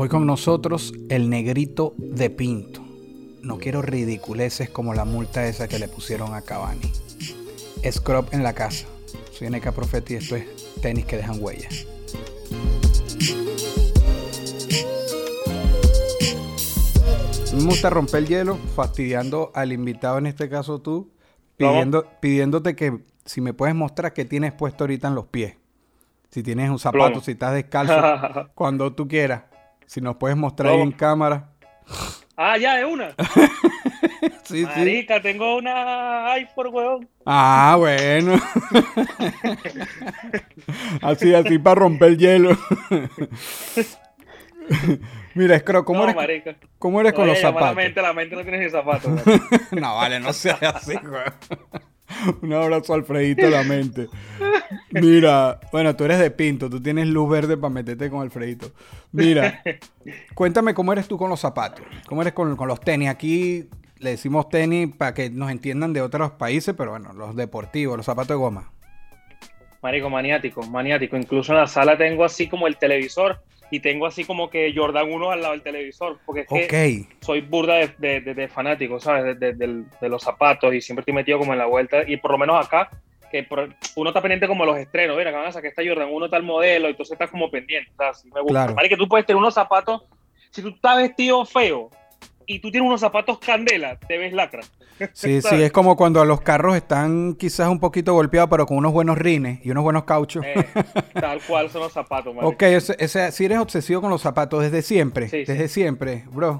Hoy con nosotros el negrito de Pinto. No quiero ridiculeces como la multa esa que le pusieron a Cavani. Scrub en la casa. Soy NK Profeta y esto es tenis que dejan huellas. Me gusta romper el hielo, fastidiando al invitado, en este caso tú, pidiendo, pidiéndote que si me puedes mostrar qué tienes puesto ahorita en los pies. Si tienes un zapato, Plomo. si estás descalzo, cuando tú quieras. Si nos puedes mostrar ahí en cámara. Ah, ya, de una. Sí, sí. Marica, tengo una iPhone, weón. Ah, bueno. así, así para romper el hielo. Mira, Scro, ¿cómo no, eres. ¿cómo eres con No, los ya, llama zapatos? La mente, la mente no tiene ni zapatos. weón. no, vale, no seas así, güey. Un abrazo Alfredito la mente. Mira, bueno, tú eres de Pinto, tú tienes luz verde para meterte con Alfredito. Mira, cuéntame cómo eres tú con los zapatos, cómo eres con, con los tenis. Aquí le decimos tenis para que nos entiendan de otros países, pero bueno, los deportivos, los zapatos de goma. Marico, maniático, maniático. Incluso en la sala tengo así como el televisor y tengo así como que Jordan 1 al lado del televisor. Porque es que Ok, soy burda de, de- de- de fanático, ¿sabes? De, los zapatos y siempre estoy metido como en la vuelta. Y por lo menos acá, que por- uno está pendiente como los estrenos. Mira, que van a sacar esta Jordan 1 tal modelo, entonces estás como pendiente. O sea, me gusta. Claro. Marico, que tú puedes tener unos zapatos, si tú estás vestido feo y tú tienes unos zapatos candela, te ves lacra. sí, sí, es como cuando los carros están quizás un poquito golpeados, pero con unos buenos rines y unos buenos cauchos. Eh, tal cual son los zapatos, marico. Ok, ese, ese- si eres obsesivo con los zapatos desde siempre, Sí, sí. desde siempre, bro.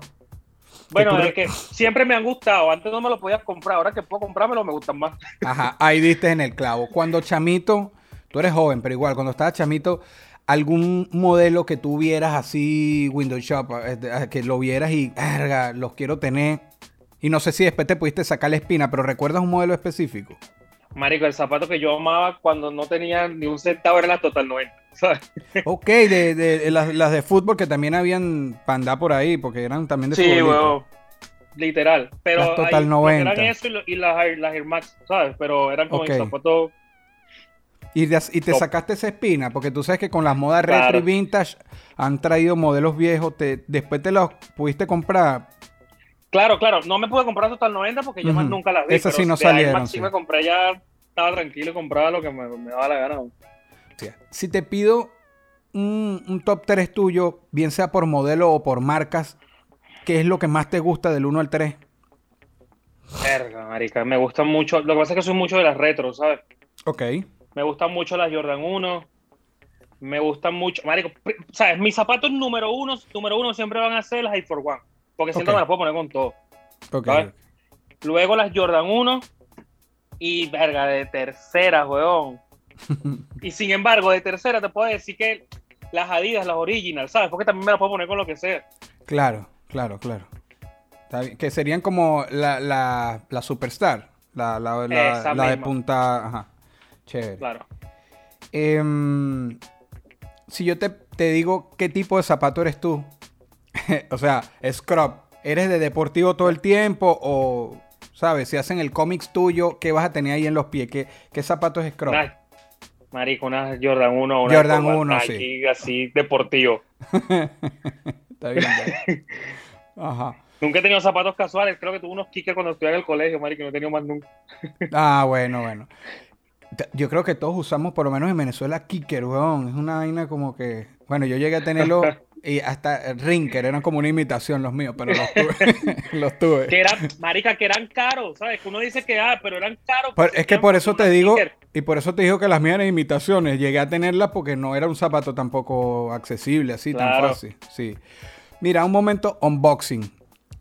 Bueno, tú es que siempre me han gustado. Antes no me los podías comprar. Ahora que puedo comprármelo, me gustan más. Ajá, ahí diste en el clavo. Cuando chamito, tú eres joven, pero igual, cuando estabas chamito, algún modelo que tú vieras así, Windows Shop, eh, que lo vieras y, verga, los quiero tener. Y no sé si después te pudiste sacar la espina, pero ¿recuerdas un modelo específico? Marico, el zapato que yo amaba cuando no tenía ni un centavo era la Total 90. ¿sabes? Ok, de, de- de las, las de fútbol que también habían panda por ahí, porque eran también de Sí, futbolito. weón. Literal. Pero Las Total ahí, 90. Eran eso y, lo- y las, Air- las Air Max, ¿sabes? Pero eran como Ok. el zapato. Y, de- y te sacaste esa espina, porque tú sabes que con las modas Claro. retro y vintage han traído modelos viejos, te, después te los pudiste comprar. Claro, claro. No me pude comprar Total 90 porque yo más nunca las vi. Esas sí no salieron, sí sí. me compré ya. Estaba tranquilo y compraba lo que me, me daba la gana. Si te pido un, un top 3 tuyo, bien sea por modelo o por marcas, ¿qué es lo que más te gusta del 1 al 3? Verga, marica. Me gustan mucho. Lo que pasa es que soy mucho de las retro, ¿sabes? Ok. Me gustan mucho las Jordan 1. Me gustan mucho. Marico, ¿sabes? Mis zapatos número uno, número uno siempre van a ser las Air Force One. Porque siento Ok. que me las puedo poner con todo. Ok. ¿sabes? Luego las Jordan 1. Y verga, de tercera, weón. y sin embargo, de tercera te puedo decir que las Adidas, las Original, ¿sabes? Porque también me las puedo poner con lo que sea. Claro, claro, claro. Que serían como la, la, la Superstar. La, la, la- la de punta. Ajá. Chévere. Claro. Em, si yo te, te digo qué tipo de zapato eres tú, o sea, scrub, ¿eres de deportivo todo el tiempo o, sabes, si hacen el cómics tuyo, qué vas a tener ahí en los pies? ¿Qué, qué zapato es scrub? Una- marico, una Jordan 1, una Jordan Combat 1, Nike, sí. así deportivo. Está bien. Ajá. Nunca he tenido zapatos casuales. Creo que tuve unos kickers cuando estuve en el colegio, marico, no he tenido más nunca. Ah, bueno, bueno. Yo creo que todos usamos, por lo menos en Venezuela, kicker, weón. Es una vaina como que. Bueno, yo llegué a tenerlo y hasta rinker, eran como una imitación los míos, pero los tuve. los tuve. Que eran, marica, que eran caros, ¿sabes? Que uno dice que, ah, pero eran caros. Por- es que por eso te digo, kicker. y por eso te digo que las mías eran imitaciones. Llegué a tenerlas porque no era un zapato tampoco accesible, así tan fácil. Sí. Mira, un momento unboxing.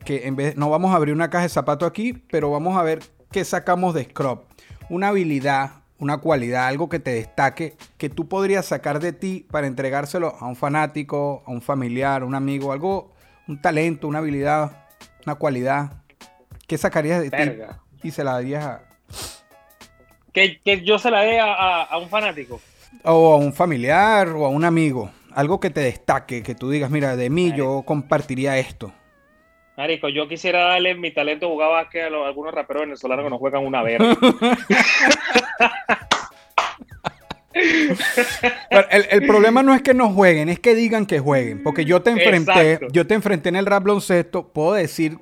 Que en vez, no vamos a abrir una caja de zapatos aquí, pero vamos a ver qué sacamos de Scrub. Una habilidad una cualidad, algo que te destaque, que tú podrías sacar de ti para entregárselo a un fanático, a un familiar, a un amigo, algo, un talento, una habilidad, una cualidad. ¿Qué sacarías de Verga. ti y se la darías a, Que, que yo se la dé a, a- a un fanático. o a un familiar o a un amigo? Algo que te destaque, que tú digas, mira, de mí yo compartiría esto. Marico, yo quisiera darle mi talento a jugar básquet a, los- a algunos raperos venezolanos que no juegan una verga. El, el problema no es que no jueguen, es que digan que jueguen. Porque yo te enfrenté, Exacto. yo te enfrenté en el rap baloncesto, puedo decir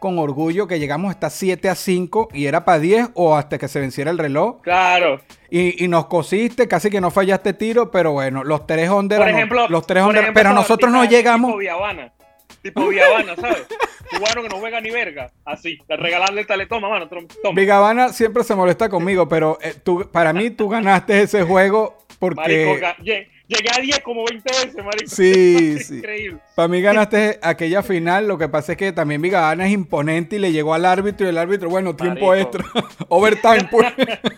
con orgullo que llegamos hasta 7 a 5 y era para 10 o hasta que se venciera el reloj. Claro. Y, y nos cosiste, casi que no fallaste tiro, pero bueno, los tres under, Por ejemplo, los tres ejemplo, pero nosotros no llegamos. Tipo Viavana, ¿sabes? Cubano que no juega ni verga. Así. Regalarle el talento. Toma, mano, toma. Vigavana siempre se molesta conmigo, pero eh, tú, para mí tú ganaste ese juego porque Marico, llegué a 10 como 20 veces, marico. Sí, sí. Increíble. para mí ganaste aquella final. Lo que pasa es que también Vigavana es imponente y le llegó al árbitro y el árbitro, bueno, tiempo Marico. extra, overtime, pues.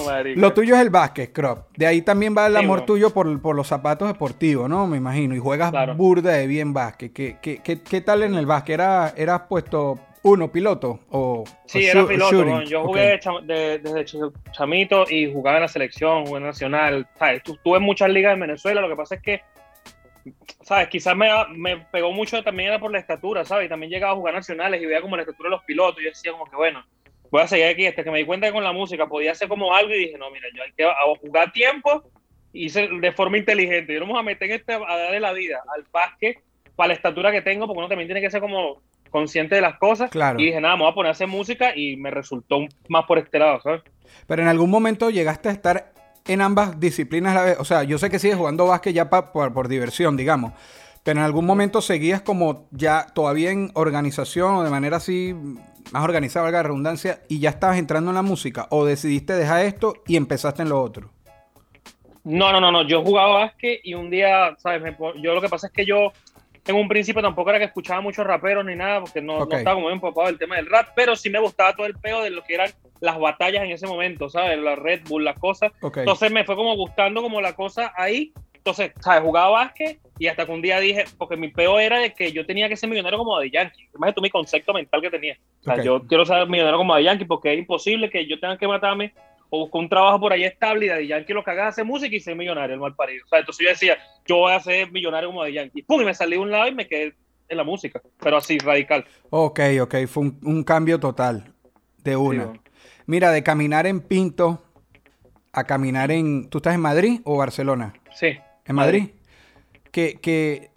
No, marico. Lo tuyo es el básquet, Crop. De ahí también va el Sí, amor tuyo por, por los zapatos deportivos, ¿no? Me imagino. Y juegas Claro. burda de bien básquet. ¿Qué, qué, qué, qué tal en el básquet? ¿Era, ¿Eras puesto uno, piloto? O, Sí, o era piloto. Yo jugué cham- de- desde ch- chamito y jugaba en la selección, jugué en nacional. ¿sabes? Tu- Tuve muchas ligas en Venezuela. Lo que pasa es que, ¿sabes? Quizás me, me pegó mucho también era por la estatura, ¿sabes? Y también llegaba a jugar nacionales y veía como la estatura de los pilotos. Y yo decía, como que bueno, voy a seguir aquí. Hasta que me di cuenta que con la música podía hacer como algo y dije, no, mira, yo hay que jugar tiempo y de forma inteligente. Yo no me voy a meter en este, a darle la vida al básquet para la estatura que tengo, porque uno también tiene que ser como consciente de las cosas. Claro. Y dije, nada, me voy a poner a hacer música y me resultó más por este lado, ¿sabes? Pero en algún momento llegaste a estar en ambas disciplinas a la vez. O sea, yo sé que sigues jugando básquet ya pa- por, por diversión, digamos. Pero en algún momento seguías como ya todavía en organización o de manera así más organizada, valga la redundancia, y ya estabas entrando en la música. O decidiste dejar esto y empezaste en lo otro. No, no, no, no. Yo jugaba básquet y un día, ¿sabes? Me yo lo que pasa es que yo en un principio tampoco era que escuchaba muchos raperos ni nada, porque no, no estaba como muy empapado del tema del rap, pero sí me gustaba todo el peo de lo que eran las batallas en ese momento, ¿sabes? La Red Bull, las cosas. Entonces me fue como gustando como la cosa ahí. Entonces, ¿sabes? Jugaba básquet y hasta que un día dije, porque mi peo era de que yo tenía que ser millonario como de Yankee. Imagínate tú mi concepto mental que tenía. O sea, yo quiero ser millonario como de Yankee porque es imposible que yo tenga que matarme o buscar un trabajo por ahí estable y de Yankee lo que haga es hacer música y ser millonario, el mal parido. O sea, entonces yo decía, yo voy a ser millonario como de Yankee. Pum, y me salí de un lado y me quedé en la música, pero así, radical. Ok, ok. Fue un, un cambio total. De una. bueno. Mira, de caminar en Pinto a caminar en. ¿Tú estás en Madrid o Barcelona? Sí. ¿En Madrid? ¿Qué, qué,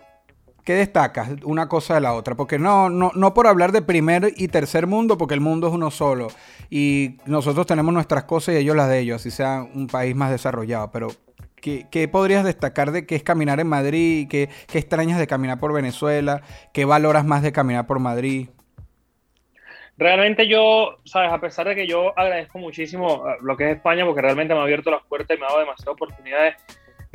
qué destacas una cosa de la otra? Porque no, no, no por hablar de primer y tercer mundo, porque el mundo es uno solo. Y nosotros tenemos nuestras cosas y ellos las de ellos, así sea un país más desarrollado. Pero, ¿qué, qué podrías destacar de qué es caminar en Madrid? ¿Qué, ¿Qué extrañas de caminar por Venezuela? ¿Qué valoras más de caminar por Madrid? Realmente yo, sabes, a pesar de que yo agradezco muchísimo eh, lo que es España, porque realmente me ha abierto las puertas y me ha dado demasiadas oportunidades,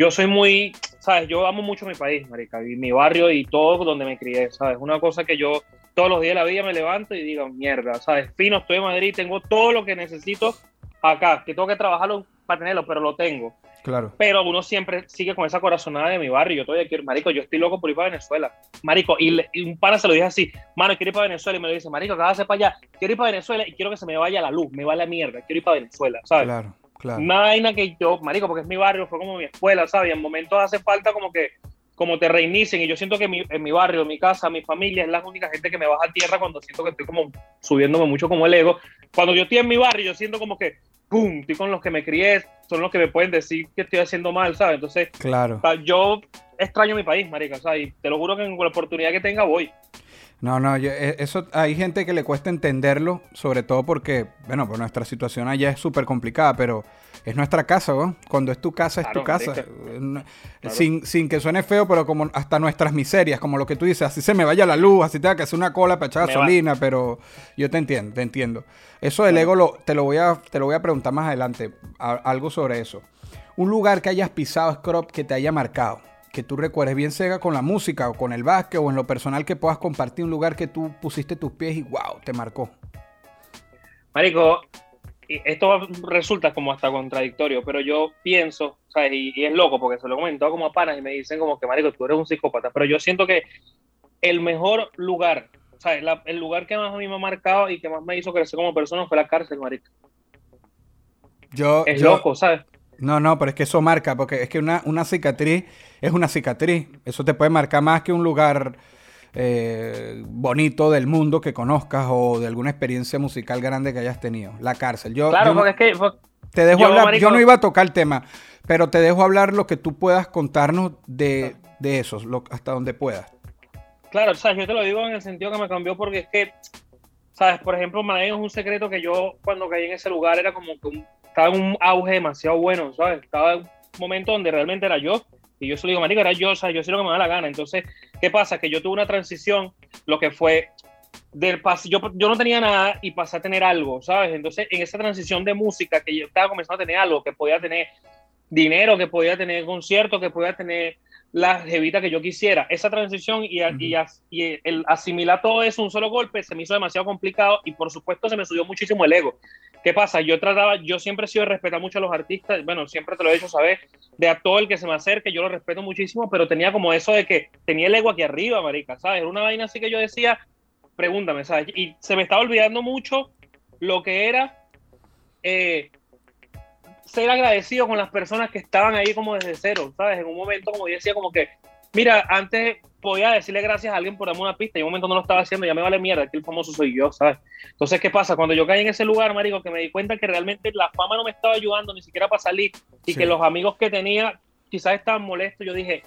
yo soy muy, sabes, yo amo mucho mi país, marica, y mi barrio y todo donde me crié, sabes, una cosa que yo todos los días de la vida me levanto y digo, mierda, sabes, fino, estoy en Madrid, tengo todo lo que necesito acá, que tengo que trabajarlo para tenerlo, pero lo tengo. Claro. Pero uno siempre sigue con esa corazonada de mi barrio. Yo todavía quiero, marico, yo estoy loco por ir para Venezuela. Marico, y, le- y un pana se lo dije así, mano, quiero ir para Venezuela. Y me lo dice, marico, acá para allá. Quiero ir para Venezuela y quiero que se me vaya la luz, me va la mierda. Quiero ir para Venezuela, ¿sabes? Claro, claro. Una vaina que yo, marico, porque es mi barrio, fue como mi escuela, ¿sabes? Y en momentos hace falta como que como te reinicien y yo siento que mi- en mi barrio, mi casa, mi familia es la única gente que me baja a tierra cuando siento que estoy como subiéndome mucho como el ego. Cuando yo estoy en mi barrio, yo siento como que, ¡pum!, estoy con los que me crié, son los que me pueden decir que estoy haciendo mal, ¿sabes? Entonces, Claro. o sea, yo extraño mi país, marica, ¿sabes? Y te lo juro que en la oportunidad que tenga voy. No, no, yo- eh, eso hay gente que le cuesta entenderlo, sobre todo porque, bueno, pues nuestra situación allá es súper complicada, pero es nuestra casa, ¿no? Cuando es tu casa, es tu casa. Eh, Claro. Sin, sin que suene feo, pero como hasta nuestras miserias, como lo que tú dices, así se me vaya la luz, así tenga que hacer una cola para echar Me va. gasolina, pero yo te entiendo, te entiendo. Eso del ego lo, te, lo voy a, te lo voy a preguntar más adelante, a- algo sobre eso. Un lugar que hayas pisado, Scrop, que te haya marcado, que tú recuerdes bien sea con la música o con el básquet o en lo personal que puedas compartir un lugar que tú pusiste tus pies y wow, te marcó. Marico, esto resulta como hasta contradictorio, pero yo pienso, ¿sabes? Y, y es loco porque se lo he comentado como a panas y me dicen como que, marico, tú eres un psicópata, pero yo siento que el mejor lugar, ¿sabes? La- el lugar que más a mí me ha marcado y que más me hizo crecer como persona fue la cárcel, marico. Yo, Es yo- loco, ¿sabes? No, no, pero es que eso marca, porque es que una, una cicatriz es una cicatriz. Eso te puede marcar más que un lugar eh, bonito del mundo que conozcas o de alguna experiencia musical grande que hayas tenido. La cárcel. Yo, Claro, yo porque es que te dejo yo, hablar, marico- yo no iba a tocar el tema, pero te dejo hablar lo que tú puedas contarnos de, de eso, lo- hasta donde puedas. Claro, ¿sabes? Yo te lo digo en el sentido que me cambió porque es que, ¿sabes? Por ejemplo, Madrid es un secreto que yo cuando caí en ese lugar era como que un- estaba en un auge demasiado bueno, ¿sabes? Estaba en un momento donde realmente era yo. Y yo solo digo, marico, era yo, o sea, yo sé lo que me da la gana. Entonces, ¿qué pasa? Que yo tuve una transición, lo que fue del pas yo, yo no tenía nada y pasé a tener algo, ¿sabes? Entonces, en esa transición de música que yo estaba comenzando a tener algo, que podía tener dinero, que podía tener conciertos, que podía tener la jevita que yo quisiera. Esa transición y, a- y, as- y el asimilar todo eso un solo golpe se me hizo demasiado complicado y por supuesto se me subió muchísimo el ego. ¿Qué pasa? Yo trataba, yo siempre he sido de respetar mucho a los artistas, bueno, siempre te lo he hecho saber, de a todo el que se me acerque, yo lo respeto muchísimo, pero tenía como eso de que tenía el ego aquí arriba, marica, ¿sabes? Era una vaina así que yo decía, pregúntame, ¿sabes? Y se me estaba olvidando mucho lo que era eh, ser agradecido con las personas que estaban ahí como desde cero, ¿sabes? En un momento como yo decía como que, mira, antes podía decirle gracias a alguien por darme una pista y en un momento no lo estaba haciendo, ya me vale mierda, que el famoso soy yo, ¿sabes? Entonces, ¿qué pasa? Cuando yo caí en ese lugar, marico, que me di cuenta que realmente la fama no me estaba ayudando ni siquiera para salir y Sí. que los amigos que tenía quizás estaban molestos, yo dije,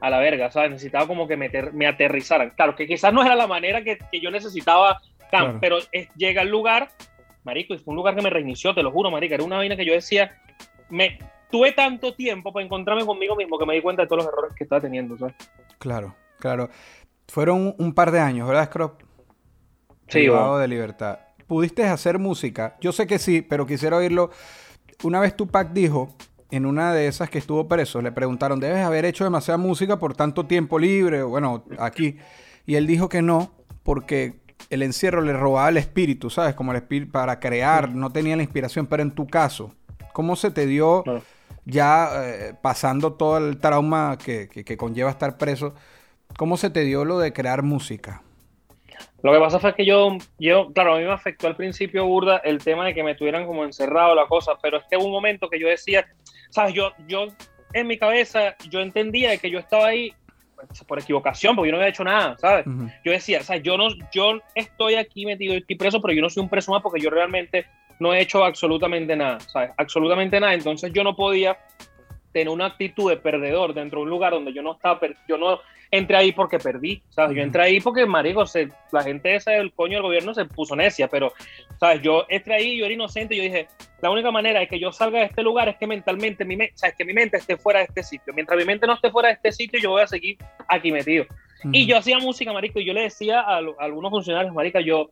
a la verga, ¿sabes? Necesitaba como que me, me aterrizaran. Claro, que quizás no era la manera que, que yo necesitaba, Claro. pero es- llega al lugar, marico, y fue un lugar que me reinició, te lo juro, marica, era una vaina que yo decía, me tuve tanto tiempo para encontrarme conmigo mismo que me di cuenta de todos los errores que estaba teniendo, ¿sabes? Claro, claro. Fueron un par de años, ¿verdad, Scrop? Sí, Privado bueno. de libertad. ¿Pudiste hacer música? Yo sé que sí, pero quisiera oírlo. Una vez Tupac dijo, en una de esas que estuvo preso, le preguntaron, ¿debes haber hecho demasiada música por tanto tiempo libre? Bueno, aquí. Y él dijo que no, porque el encierro le robaba el espíritu, ¿sabes? Como el espíritu para crear, no tenía la inspiración. Pero en tu caso, ¿cómo se te dio Claro. ya eh, pasando todo el trauma que, que- que conlleva estar preso? ¿Cómo se te dio lo de crear música? Lo que pasa fue que yo, yo, claro, a mí me afectó al principio burda el tema de que me tuvieran como encerrado la cosa, pero es que hubo un momento que yo decía, sabes, yo, yo en mi cabeza, yo entendía de que yo estaba ahí pues, por equivocación, porque yo no había hecho nada, ¿sabes? Yo decía, o sea, yo no, yo estoy aquí metido, estoy preso, pero yo no soy un preso más porque yo realmente no he hecho absolutamente nada, ¿sabes? Absolutamente nada. Entonces yo no podía tener una actitud de perdedor dentro de un lugar donde yo no estaba, yo no entré ahí porque perdí, ¿sabes? Yo entré ahí porque, marico, se, la gente esa del coño del gobierno se puso necia, pero, ¿sabes? Yo entré ahí, yo era inocente, yo dije, la única manera de que yo salga de este lugar es que mentalmente, mi me- o sea, es que mi mente esté fuera de este sitio. Mientras mi mente no esté fuera de este sitio, yo voy a seguir aquí metido. Y yo hacía música, marico, y yo le decía a, a algunos funcionarios, marica, yo,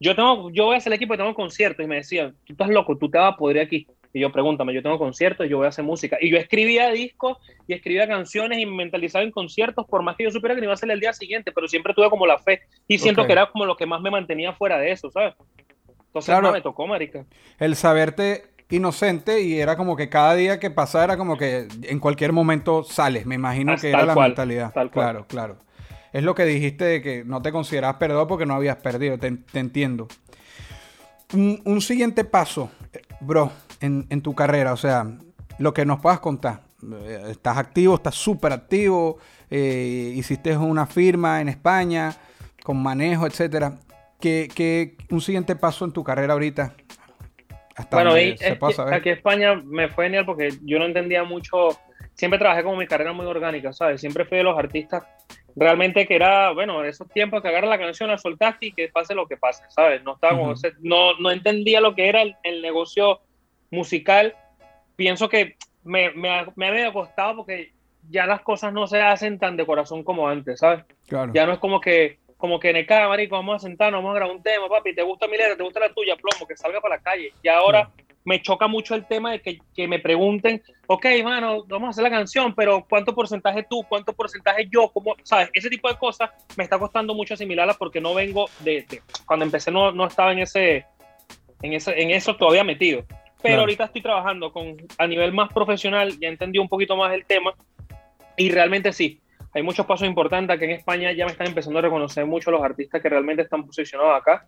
yo tengo, yo voy a hacer el equipo y tengo conciertos, y me decían, tú estás loco, tú te vas a poder aquí. Y yo, pregúntame, yo tengo conciertos y yo voy a hacer música. Y yo escribía discos y escribía canciones y me mentalizaba en conciertos, por más que yo supiera que no iba a ser el día siguiente, pero siempre tuve como la fe. Y siento que era como lo que más me mantenía fuera de eso, ¿sabes? Entonces, Claro. nada, me tocó, marica. el saberte inocente y era como que cada día que pasaba era como que en cualquier momento sales. Me imagino Ah, que era la cual, mentalidad. tal cual. Claro, claro. Es lo que dijiste de que no te considerabas perdedor porque no habías perdido. Te, te entiendo. Un, un siguiente paso, bro, en, en tu carrera, o sea, lo que nos puedas contar. Eh, Estás activo, estás súper activo, eh, hiciste una firma en España con manejo, etcétera. ¿Qué, qué- un siguiente paso en tu carrera ahorita? Hasta Bueno, y se es pueda que saber. aquí en España me fue genial porque yo no entendía mucho, siempre trabajé como mi carrera muy orgánica, ¿sabes? Siempre fui de los artistas realmente que era, bueno, esos tiempos que agarra la canción, la soltaste y que pase lo que pase, ¿sabes? No, estaba ese- no, no entendía lo que era el, el negocio musical. Pienso que me, me, me ha medio costado porque ya las cosas no se hacen tan de corazón como antes, ¿sabes? Claro. Ya no es como que, como que en el cara, marico, vamos a sentarnos, vamos a grabar un tema, papi, te gusta mi letra, te gusta la tuya, plomo, que salga para la calle. Y ahora me choca mucho el tema de que, que me pregunten, ok, mano, vamos a hacer la canción, pero ¿cuánto porcentaje tú? ¿Cuánto porcentaje yo? ¿Cómo? ¿Sabes? Ese tipo de cosas me está costando mucho asimilarlas porque no vengo de, de- cuando empecé no, no estaba en ese, en, ese- en eso todavía metido. Pero Claro. ahorita estoy trabajando con, a nivel más profesional, ya entendí un poquito más el tema y realmente sí, hay muchos pasos importantes. que en España ya me están empezando a reconocer mucho los artistas que realmente están posicionados acá.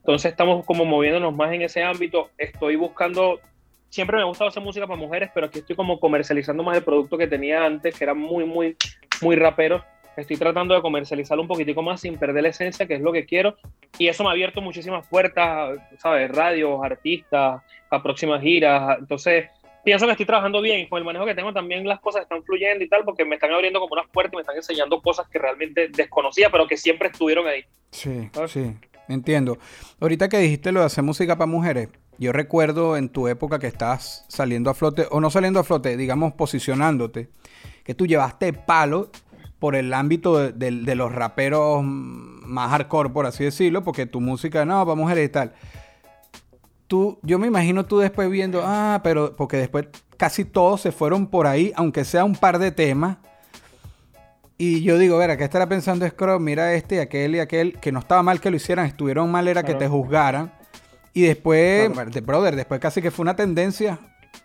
Entonces estamos como moviéndonos más en ese ámbito. Estoy buscando, siempre me ha gustado hacer música para mujeres, pero aquí estoy como comercializando más el producto que tenía antes, que era muy, muy, muy rapero. Estoy tratando de comercializarlo un poquitico más sin perder la esencia, que es lo que quiero. Y eso me ha abierto muchísimas puertas, ¿sabes? Radios, artistas, a próximas giras. Entonces, pienso que estoy trabajando bien. Con el manejo que tengo también las cosas están fluyendo y tal, porque me están abriendo como unas puertas y me están enseñando cosas que realmente desconocía, pero que siempre estuvieron ahí. Sí, ¿Sabes? sí, entiendo. Ahorita que dijiste lo de hacer música para mujeres, yo recuerdo en tu época que estabas saliendo a flote, o no saliendo a flote, digamos posicionándote, que tú llevaste palo por el ámbito de, de- los raperos más hardcore, por así decirlo, porque tu música, no, para mujeres y tal. Tú, yo me imagino tú después viendo, ah, pero porque después casi todos se fueron por ahí, aunque sea un par de temas. Y yo digo, ver, ¿qué estará pensando Scrub? Mira este y aquel y aquel, que no estaba mal que lo hicieran, estuvieron mal era que te juzgaran. Y después, Claro. de- brother, después casi que fue una tendencia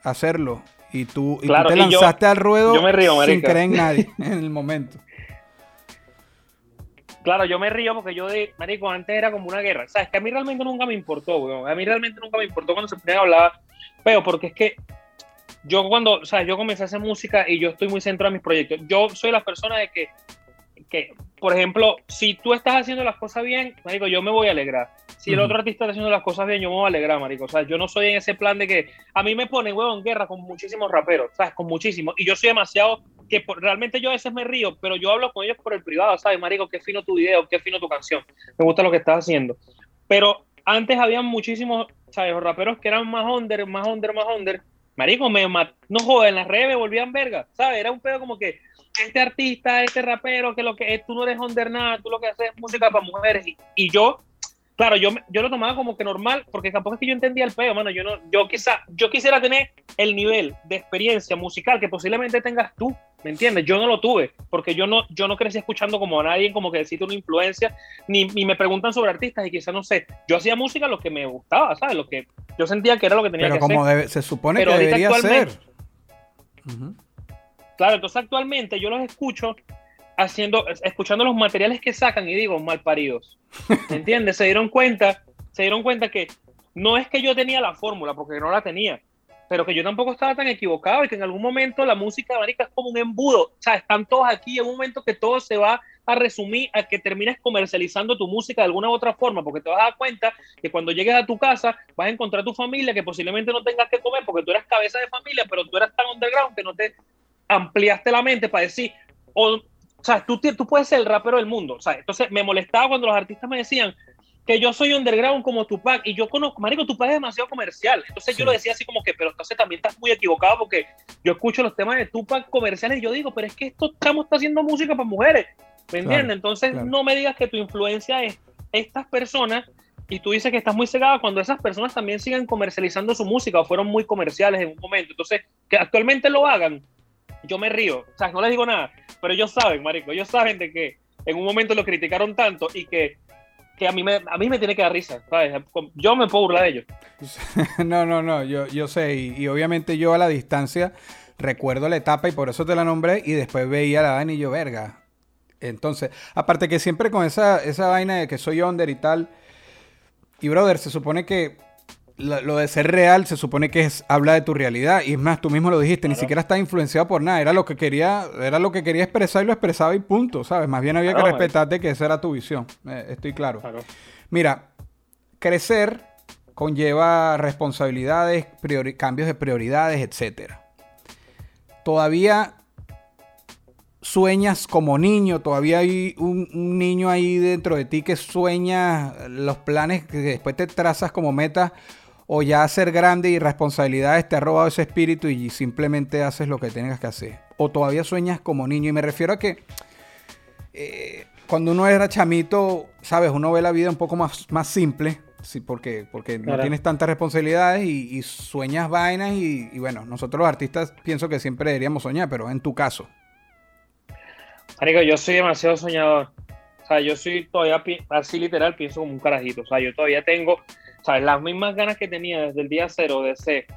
hacerlo. Y tú, y tú Claro, te y yo- lanzaste al ruedo yo me río, sin creer en nadie en el momento. Claro, yo me río porque yo de, marico, antes era como una guerra. Sabes que a mí realmente nunca me importó, weón. A mí realmente nunca me importó cuando se ponían a hablar. Pero porque es que yo cuando, o sea, yo comencé a hacer música y yo estoy muy centrado en mis proyectos. Yo soy la persona de que, que, por ejemplo, si tú estás haciendo las cosas bien, marico, yo me voy a alegrar. Si el Ujú. otro artista está haciendo las cosas bien, yo me voy a alegrar, marico. O sea, yo no soy en ese plan de que a mí me ponen, huevo, en guerra con muchísimos raperos, ¿sabes? Con muchísimos. Y yo soy demasiado que por- realmente yo a veces me río, pero yo hablo con ellos por el privado, ¿sabes? Marico, qué fino tu video, qué fino tu canción. Me gusta lo que estás haciendo. Pero antes había muchísimos, ¿sabes? Raperos que eran más under, más under, más under. Marico, me ma- no joder, en las redes me volvían verga, ¿sabes? Era un pedo como que este artista, este rapero, que lo que es, tú no eres under nada, tú lo que haces es música para mujeres. Y, y yo, claro, yo, yo lo tomaba como que normal, porque tampoco es que yo entendía el pedo, mano. Yo no, yo quizá, yo quisiera tener el nivel de experiencia musical que posiblemente tengas tú, ¿me entiendes? Yo no lo tuve, porque yo no, yo no crecí escuchando como a nadie, como que decirte una influencia, ni, ni me preguntan sobre artistas y quizá no sé. Yo hacía música lo que me gustaba, ¿sabes? Lo que yo sentía que era lo que tenía Pero que como hacer. debe- se supone Pero que debería ser. Claro, entonces actualmente yo los escucho haciendo, escuchando los materiales que sacan y digo, mal paridos. ¿Me entiendes? Se dieron cuenta, se dieron cuenta que no es que yo tenía la fórmula, porque no la tenía, pero que yo tampoco estaba tan equivocado y que en algún momento la música marica es como un embudo. O sea, están todos aquí en un momento que todo se va a resumir a que termines comercializando tu música de alguna u otra forma, porque te vas a dar cuenta que cuando llegues a tu casa vas a encontrar tu familia que posiblemente no tengas que comer porque tú eras cabeza de familia, pero tú eras tan underground que no te ampliaste la mente para decir, o, o sea, tú, tú puedes ser el rapero del mundo, o sea, entonces me molestaba cuando los artistas me decían que yo soy underground como Tupac y yo conozco, marico, Tupac es demasiado comercial, entonces Sí. yo lo decía así como que, pero entonces también estás muy equivocado porque yo escucho los temas de Tupac comerciales y yo digo, pero es que esto estamos está haciendo música para mujeres, ¿me entiendes? Claro, entonces claro. no me digas que tu influencia es estas personas y tú dices que estás muy cegada cuando esas personas también siguen comercializando su música o fueron muy comerciales en un momento. Entonces, que actualmente lo hagan, yo me río. O sea, no les digo nada, pero ellos saben, marico, ellos saben de que en un momento lo criticaron tanto y que, que a, mí me, a mí me tiene que dar risa, ¿sabes? Yo me puedo burlar de ellos. No, no, no, yo, yo sé, y, y obviamente yo a la distancia recuerdo la etapa y por eso te la nombré y después veía la vaina y yo, verga. Entonces, aparte que siempre con esa, esa vaina de que soy under y tal, y brother, se supone que lo, lo de ser real se supone que es habla de tu realidad y es más, tú mismo lo dijiste, ni siquiera está influenciado por nada, era lo que quería, era lo que quería expresar y lo expresaba y punto, ¿sabes? Más bien había que Claro, respetarte que esa era tu visión, eh, estoy claro. Claro. Mira, crecer conlleva responsabilidades, cambios de prioridades, etcétera. Todavía sueñas como niño, todavía hay un, un niño ahí dentro de ti que sueña los planes que después te trazas como meta o ya ser grande y responsabilidades te ha robado ese espíritu y simplemente haces lo que tengas que hacer. O todavía sueñas como niño y me refiero a que eh, cuando uno era chamito, sabes, uno ve la vida un poco más, más simple, sí, porque, porque no tienes tantas responsabilidades y, y sueñas vainas y, y bueno, nosotros los artistas pienso que siempre deberíamos soñar, pero en tu caso. Marico, yo soy demasiado soñador. O sea, yo soy todavía, así literal, pienso como un carajito. O sea, yo todavía tengo, ¿sabes? Las mismas ganas que tenía desde el día cero de ser,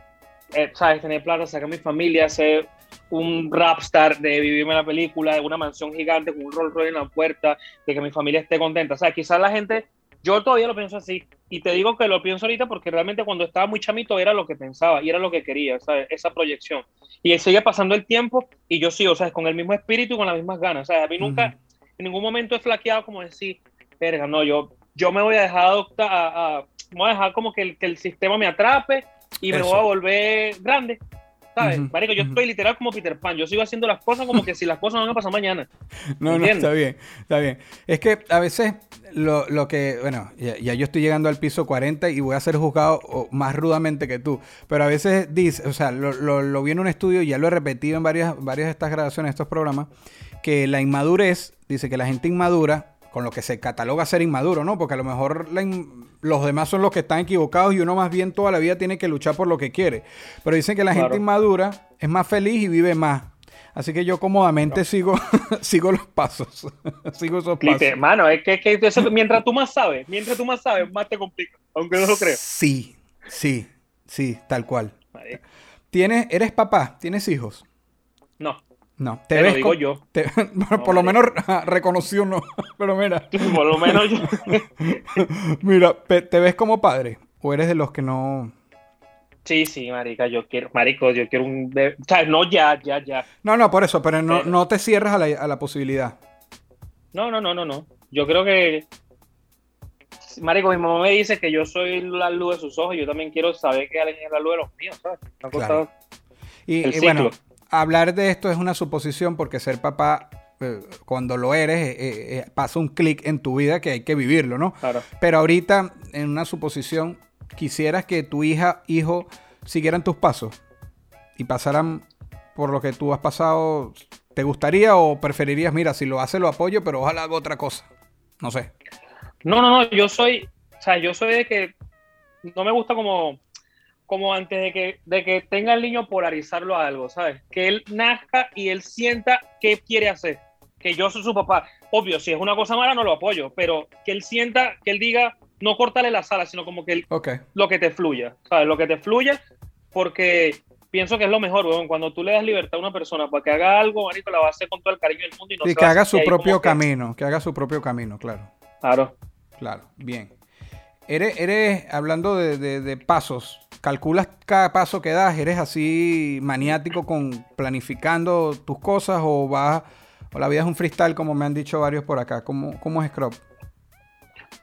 eh, ¿sabes? Tener plata, sacar a mi familia, ser un rap star, de vivirme la película, de una mansión gigante con un Rolls Royce en la puerta, de que mi familia esté contenta. O sea, quizás la gente, yo todavía lo pienso así, y te digo que lo pienso ahorita porque realmente cuando estaba muy chamito era lo que pensaba y era lo que quería, ¿sabes? Esa proyección. Y sigue pasando el tiempo y yo sigo, ¿sabes? Con el mismo espíritu y con las mismas ganas. O sea, a mí nunca, en ningún momento he flaqueado como decir, verga, no, yo, yo me voy a dejar adoptar, a, a- me voy a dejar como que el, que el sistema me atrape y me Eso. voy a volver grande. ¿Sabes? Marico, yo estoy literal como Peter Pan. Yo sigo haciendo las cosas como que si las cosas van a pasar mañana. No, no, está bien, está bien. Es que a veces lo, lo que, bueno, ya, ya yo estoy llegando al piso 40 y voy a ser juzgado más rudamente que tú, pero a veces dice, o sea, lo, lo, lo vi en un estudio y ya lo he repetido en varias, varias de estas grabaciones, estos programas, que la inmadurez, dice que la gente inmadura, con lo que se cataloga ser inmaduro, ¿no? Porque a lo mejor la in- los demás son los que están equivocados y uno más bien toda la vida tiene que luchar por lo que quiere. Pero dicen que la Claro. gente inmadura es más feliz y vive más. Así que yo cómodamente sigo, sigo los pasos. sigo esos pasos. Hermano, es que, es que eso- mientras tú más sabes, mientras tú más sabes, más te complica. Aunque no lo creas. Sí, sí, sí, tal cual. ¿Tienes, ¿Eres papá? ¿Tienes hijos? No, No. te lo ves digo yo. te- bueno, por lo menos reconoció uno. Pero mira, Por lo menos yo. mira, ¿te ves como padre? ¿O eres de los que no...? Sí, sí, marica, yo quiero, marico, yo quiero un bebé. O sea, no ya, ya, ya. No, no, por eso, pero no, Pero- no te cierras a la, a la posibilidad. No, no, no, no, no. Yo creo que. Marico, mi mamá me dice que yo soy la luz de sus ojos y yo también quiero saber que alguien es la luz de los míos, ¿sabes? Una cosa- Claro. Y, bueno. Hablar de esto es una suposición porque ser papá, eh, cuando lo eres, eh, eh, eh, pasa un clic en tu vida que hay que vivirlo, ¿no? Claro. Pero ahorita, en una suposición, quisieras que tu hija, hijo, siguieran tus pasos y pasaran por lo que tú has pasado. ¿Te gustaría o preferirías, mira, si lo hace lo apoyo, pero ojalá haga otra cosa? No sé. No, no, no, yo soy, o sea, yo soy de que no me gusta como, como antes de que, de que tenga el niño polarizarlo a algo, ¿sabes? Que él nazca y él sienta qué quiere hacer, que yo soy su papá. Obvio, si es una cosa mala no lo apoyo, pero que él sienta, que él diga, no cortarle la sala, sino como que él, lo que te fluya, ¿sabes? Lo que te fluya, porque pienso que es lo mejor, weón. Cuando tú le das libertad a una persona para que haga algo, marico, la va a hacer con todo el cariño del mundo y no Sí, se que haga su propio que- camino, que haga su propio camino, claro. Claro. Claro, bien. Eres, eres hablando de, de- de pasos, ¿calculas cada paso que das? ¿Eres así maniático con planificando tus cosas o vas, o la vida es un freestyle como me han dicho varios por acá? ¿Cómo, cómo es Scrub?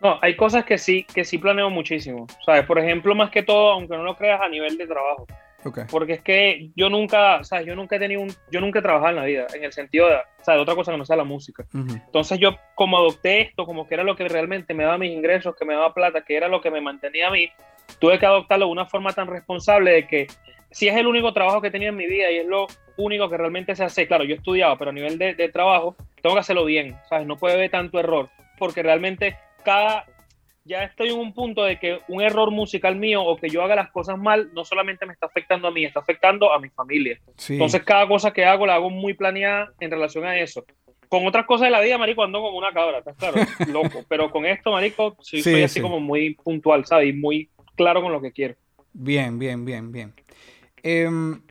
No, hay cosas que sí, que sí planeo muchísimo. ¿Sabes? Por ejemplo, más que todo, aunque no lo creas, a nivel de trabajo. Ok. Porque es que yo nunca, ¿sabes? Yo nunca he tenido un, yo nunca he trabajado en la vida, en el sentido de, de otra cosa que no sea la música. Entonces yo como adopté esto, como que era lo que realmente me daba mis ingresos, que me daba plata, que era lo que me mantenía a mí, tuve que adoptarlo de una forma tan responsable de que si es el único trabajo que he tenido en mi vida y es lo único que realmente se hace, claro, yo he estudiado, pero a nivel de, de trabajo, tengo que hacerlo bien, ¿sabes? No puede haber tanto error, porque realmente cada... Ya estoy en un punto de que un error musical mío o que yo haga las cosas mal no solamente me está afectando a mí, está afectando a mi familia. Sí. Entonces, cada cosa que hago la hago muy planeada en relación a eso. Con otras cosas de la vida, marico, ando como una cabra, ¿estás claro? Loco. Pero con esto, marico, sí, Sí, soy así sí. como muy puntual, ¿sabes? Y muy claro con lo que quiero. Bien, bien, bien, bien. Em,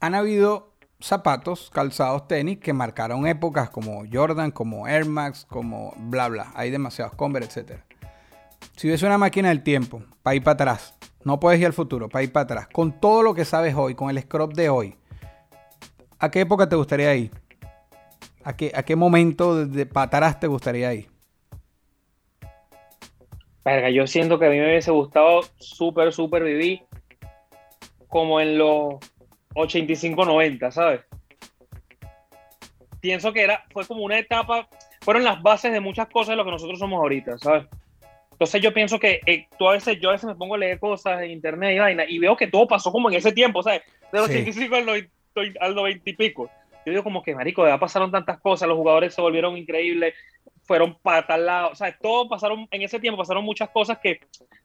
han habido zapatos, calzados, tenis que marcaron épocas como Jordan, como Air Max, como bla, bla. Hay demasiados, Converse, etcétera. Si hubiese una máquina del tiempo para ir para atrás, no puedes ir al futuro, para ir para atrás, con todo lo que sabes hoy, con el scrub de hoy, ¿a qué época te gustaría ir? ¿A qué, a qué momento de para atrás te gustaría ir? Verga, yo siento que a mí me hubiese gustado súper, súper vivir como en los 85-90, ¿sabes? Pienso que era, fue como una etapa, fueron las bases de muchas cosas de lo que nosotros somos ahorita, ¿sabes? Entonces yo pienso que eh, tú a veces, yo a veces me pongo a leer cosas en internet y vaina y veo que todo pasó como en ese tiempo, ¿sabes? Del Sí. 85 al 90, al 90 y pico. Yo digo como que, marico, ya pasaron tantas cosas, los jugadores se volvieron increíbles, fueron lado, o sea, todo pasaron, en ese tiempo pasaron muchas cosas que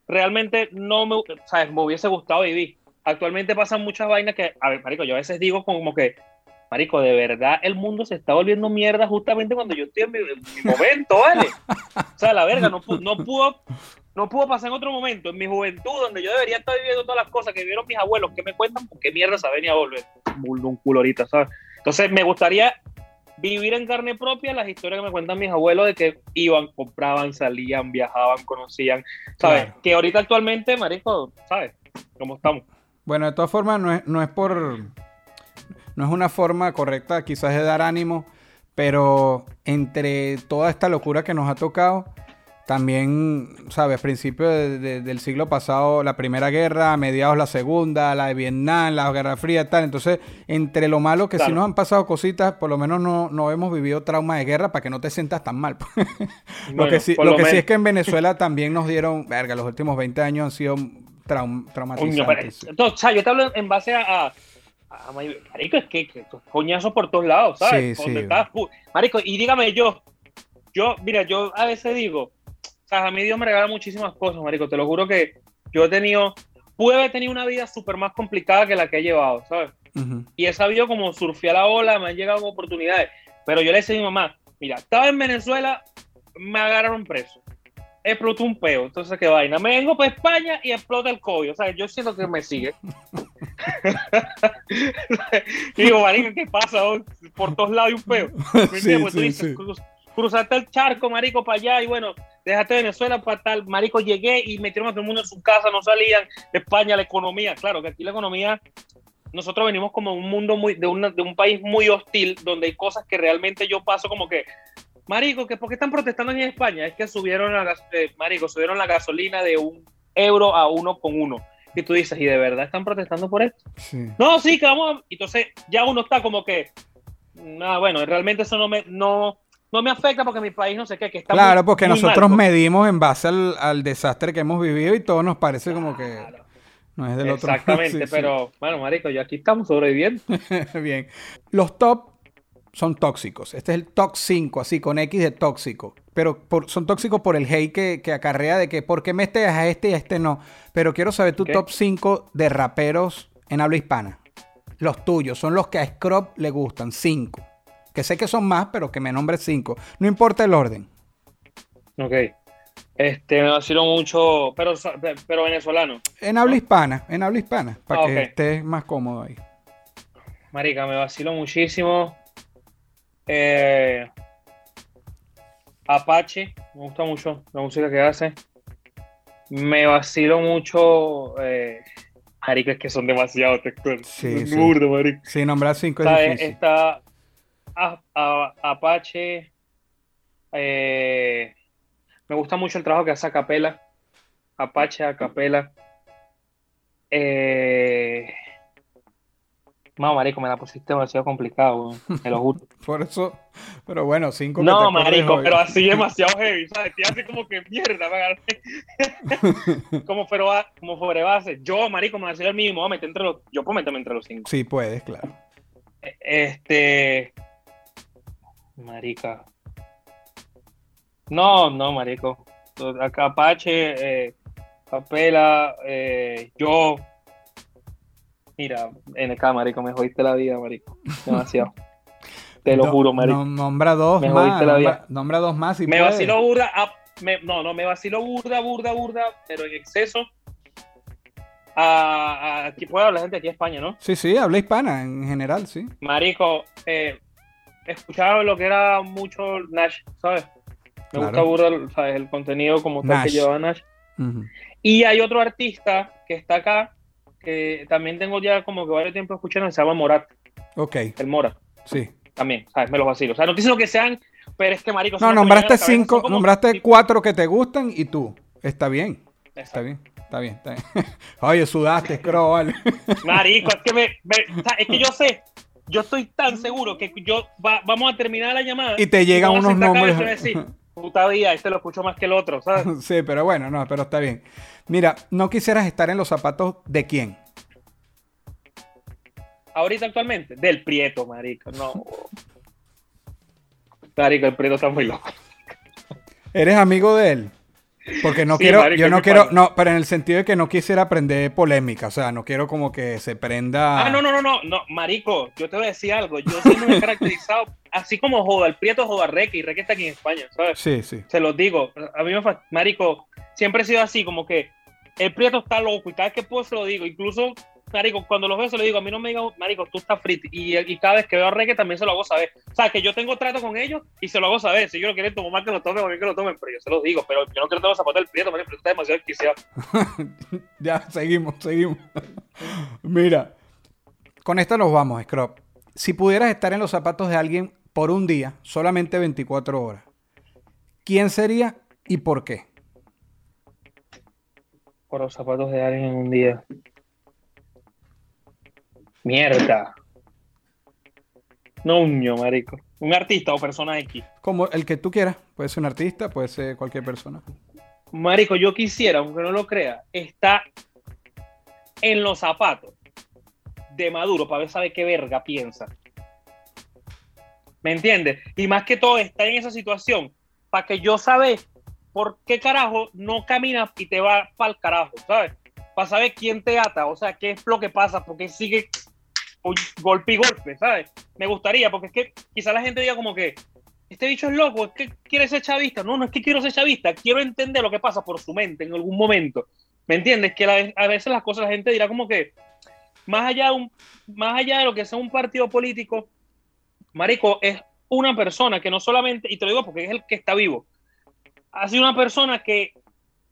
realmente no me, ¿sabes? me hubiese gustado vivir. Actualmente pasan muchas vainas que, a ver, marico, yo a veces digo como que, marico, de verdad el mundo se está volviendo mierda justamente cuando yo estoy en mi, en mi momento, ¿vale? O sea, la verga, no, no pudo, no pudo pasar en otro momento, en mi juventud, donde yo debería estar viviendo todas las cosas que vivieron mis abuelos, que me cuentan, ¿por qué mierda sabe ni a volver? Un culo ahorita, ¿sabes? Entonces, me gustaría vivir en carne propia las historias que me cuentan mis abuelos de que iban, compraban, salían, viajaban, conocían, ¿sabes? Claro. Que ahorita actualmente, marico, ¿sabes? ¿Cómo estamos? Bueno, de todas formas, no es, no es por. No es una forma correcta, quizás, de dar ánimo, pero entre toda esta locura que nos ha tocado, también, ¿sabes? Principios de- de- del siglo pasado, la Primera Guerra, a mediados la Segunda, la de Vietnam, la Guerra Fría, tal. Entonces, entre lo malo que Claro. nos han pasado cositas, por lo menos no, no hemos vivido trauma de guerra para que no te sientas tan mal. pues. lo que sí, lo lo que sí es que en Venezuela también nos dieron, verga, los últimos 20 años han sido traum- traumatizantes. sí. entonces, o sea, yo te hablo en base a, marico, es que, que coñazos por todos lados, ¿sabes? Sí, sí. estás, marico, y dígame yo, yo, mira, yo a veces digo, o sea, a mí Dios me regala muchísimas cosas, marico, te lo juro que yo he tenido, pude haber tenido una vida súper más complicada que la que he llevado, ¿sabes? Y he sabido como surfear la ola, me han llegado oportunidades, pero yo le decía a mi mamá, mira, estaba en Venezuela, me agarraron preso. Explotó un peo, entonces qué vaina. Me vengo para España y explota el COVID. O sea, yo siento que me sigue. digo, marico, ¿qué pasa? Por todos lados hay un peo. ¿Me Sí? Pues tú sí, dices, sí. Cruz- cruzaste el charco, marico, para allá y bueno, dejaste Venezuela para tal. Marico, llegué y metieron a todo el mundo en su casa, no salían. España, la economía. Claro que aquí la economía nosotros venimos como de un mundo muy, de, una- de un país muy hostil, donde hay cosas que realmente yo paso como que, marico, que ¿por qué están protestando aquí en España? Es que subieron la, eh, marico, subieron la gasolina de un euro a uno con uno. Y tú dices, ¿y de verdad están protestando por esto? Sí. No, sí, que vamos. a-". Entonces ya uno está como que, nada, bueno, realmente eso no me, no, no me afecta porque mi país no sé qué, que está Claro, muy- porque muy nosotros mal, medimos en base al, al desastre que hemos vivido y todo nos parece como que Claro, no es del otro. Exactamente, Sí, sí. pero bueno, marico, yo aquí estamos sobreviviendo. Bien. Los top son tóxicos. Este es el top 5, así con X de tóxico. Pero por- son tóxicos por el hate que, que acarrea de que por qué metes a este y a este no. Pero quiero saber tu top 5 de raperos en habla hispana. Los tuyos, son los que a Scrub le gustan, 5. Que sé que son más, pero que me nombres 5. No importa el orden. Ok. Este, me vaciló mucho, pero, pero venezolano. En habla hispana, en habla hispana, para Ah, que ok. estés más cómodo ahí. Marica, me vaciló muchísimo. Eh, Apache, me gusta mucho la música que hace. Me vacilo mucho. Eh, marica, es que son demasiado textuales. Sí, sí. Burda, marica. Si nombrar 5 es difícil. Está a- a- Apache. eh, me gusta mucho el trabajo que hace a Capela. Apache a Capela. Eh, no, marico, me la pusiste demasiado complicado, te lo juro. Por eso, pero bueno, 5 No, marico, pero así demasiado heavy, ¿sabes? Estoy así como que mierda, como, pero, como sobre base. Yo, marico, me vacilo el mismo, voy a meter entre los, yo puedo meterme entre los cinco. Sí, puedes, claro. Este. Marica. No, no, marico. Acá Apache, eh, Capela, eh, yo. Mira, NK, marico, me jodiste la vida, marico. Demasiado. Te lo No- juro, marico. no- nombra dos Me más. jodiste la Nombra, vida. nombra dos más y me puedes. vaciló burda. ah, me- no, no, me vaciló burda, burda, burda, pero en exceso. A, a- aquí puede hablar gente aquí en España, ¿no? Sí, sí, habla hispana en general, sí. Marico, eh, escuchaba lo que era mucho Nash, ¿sabes? Me Claro. gusta burda, ¿sabes? El contenido como tal que llevaba Nash. Ujú. Y hay otro artista que está acá, que también tengo ya como que varios tiempo escuchando, se llama Morat, Ok, el Mora, sí. también, ¿sabes? Me los vacilo. O sea, no te lo que sean, pero es que, marico... No, nombraste cinco, como- nombraste cuatro que te gustan y tú. Está bien, está exacto. bien, está bien, está bien. Oye, sudaste, Scro, vale. Marico, es que me, me- es que yo sé, yo estoy tan seguro que yo va- vamos a terminar la llamada Y te llegan unos y nombres. a decir, puta vida, este lo escucho más que el otro, ¿sabes? Sí, pero bueno, no, pero está bien. Mira, no quisieras estar en los zapatos de quién. Ahorita actualmente, del Prieto, marico, no. Marico, el Prieto está muy loco. ¿Eres amigo de él? Porque no Sí, quiero, yo no quiero, no, pero en el sentido de que no quisiera aprender polémica, o sea, no quiero como que se prenda. Ah, no, no, no, no, no, marico, yo te voy a decir algo, yo siempre me he caracterizado, así como Joda, el Prieto Joda Reque, y Reque está aquí en España, ¿sabes? Sí, sí. Se los digo, a mí me marico, siempre he sido así, como que el Prieto está loco y cada vez que puedo se lo digo. Incluso, Marico, cuando los veo se lo digo, a mí no me digan, Marico, tú estás frito. Y, y cada vez que veo a Reggae también se lo hago saber. O sea, que yo tengo trato con ellos y se lo hago saber. Si yo lo quieren tomar, que lo tomen, o bien que lo tomen, pero yo se lo digo. Pero yo no quiero tomar los zapatos del Prieto, Marico, Prieto está demasiado desquiciado. ya, seguimos, seguimos. Mira, con esto nos vamos, Scrub. Si pudieras estar en los zapatos de alguien por un día, solamente 24 horas, ¿quién sería y por qué? Por los zapatos de alguien en un día. Mierda. No, marico. Un artista o persona X. Como el que tú quieras. Puede ser un artista, puede ser cualquier persona. Marico, yo quisiera, aunque no lo crea, está en los zapatos de Maduro para ver sabe qué verga piensa. ¿Me entiendes? Y más que todo está en esa situación para que yo sabe por qué carajo no caminas y te va para el carajo, ¿sabes? Para saber quién te ata, o sea, qué es lo que pasa, porque sigue golpe y golpe, ¿sabes? Me gustaría, porque es que quizá la gente diga como que este bicho es loco, es que quiere ser chavista. No, no es que quiero ser chavista, quiero entender lo que pasa por su mente en algún momento. ¿Me entiendes? Que a veces las cosas la gente dirá como que más allá de, un, más allá de lo que sea un partido político, Marico es una persona que no solamente, y te lo digo porque es el que está vivo, ha sido una persona que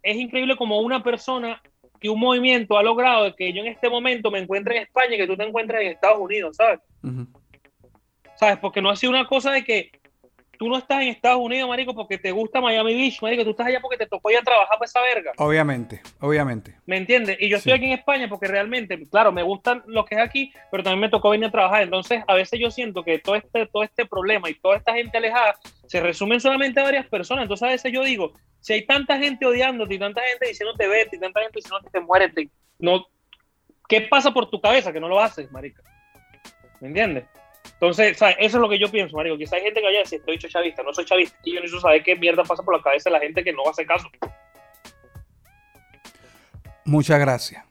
es increíble como una persona que un movimiento ha logrado que yo en este momento me encuentre en España y que tú te encuentres en Estados Unidos, ¿sabes? ¿Sabes? Porque no ha sido una cosa de que tú no estás en Estados Unidos, marico, porque te gusta Miami Beach, marico, tú estás allá porque te tocó ir a trabajar para esa verga. Obviamente, obviamente. ¿Me entiendes? Y yo estoy aquí en España porque realmente, claro, me gustan lo que es aquí, pero también me tocó venir a trabajar. Entonces, a veces yo siento que todo este, todo este problema y toda esta gente alejada se resumen solamente a varias personas. Entonces, a veces yo digo, si hay tanta gente odiándote y tanta gente diciéndote vete y tanta gente diciéndote te mueres, no, ¿qué pasa por tu cabeza que no lo haces, marica? ¿Me entiendes? Entonces, ¿sabes? eso es lo que yo pienso, Mario. Quizá hay gente que vaya a decir, estoy chavista, no soy chavista. Y yo necesito saber qué mierda pasa por la cabeza de la gente que no hace caso. Muchas gracias.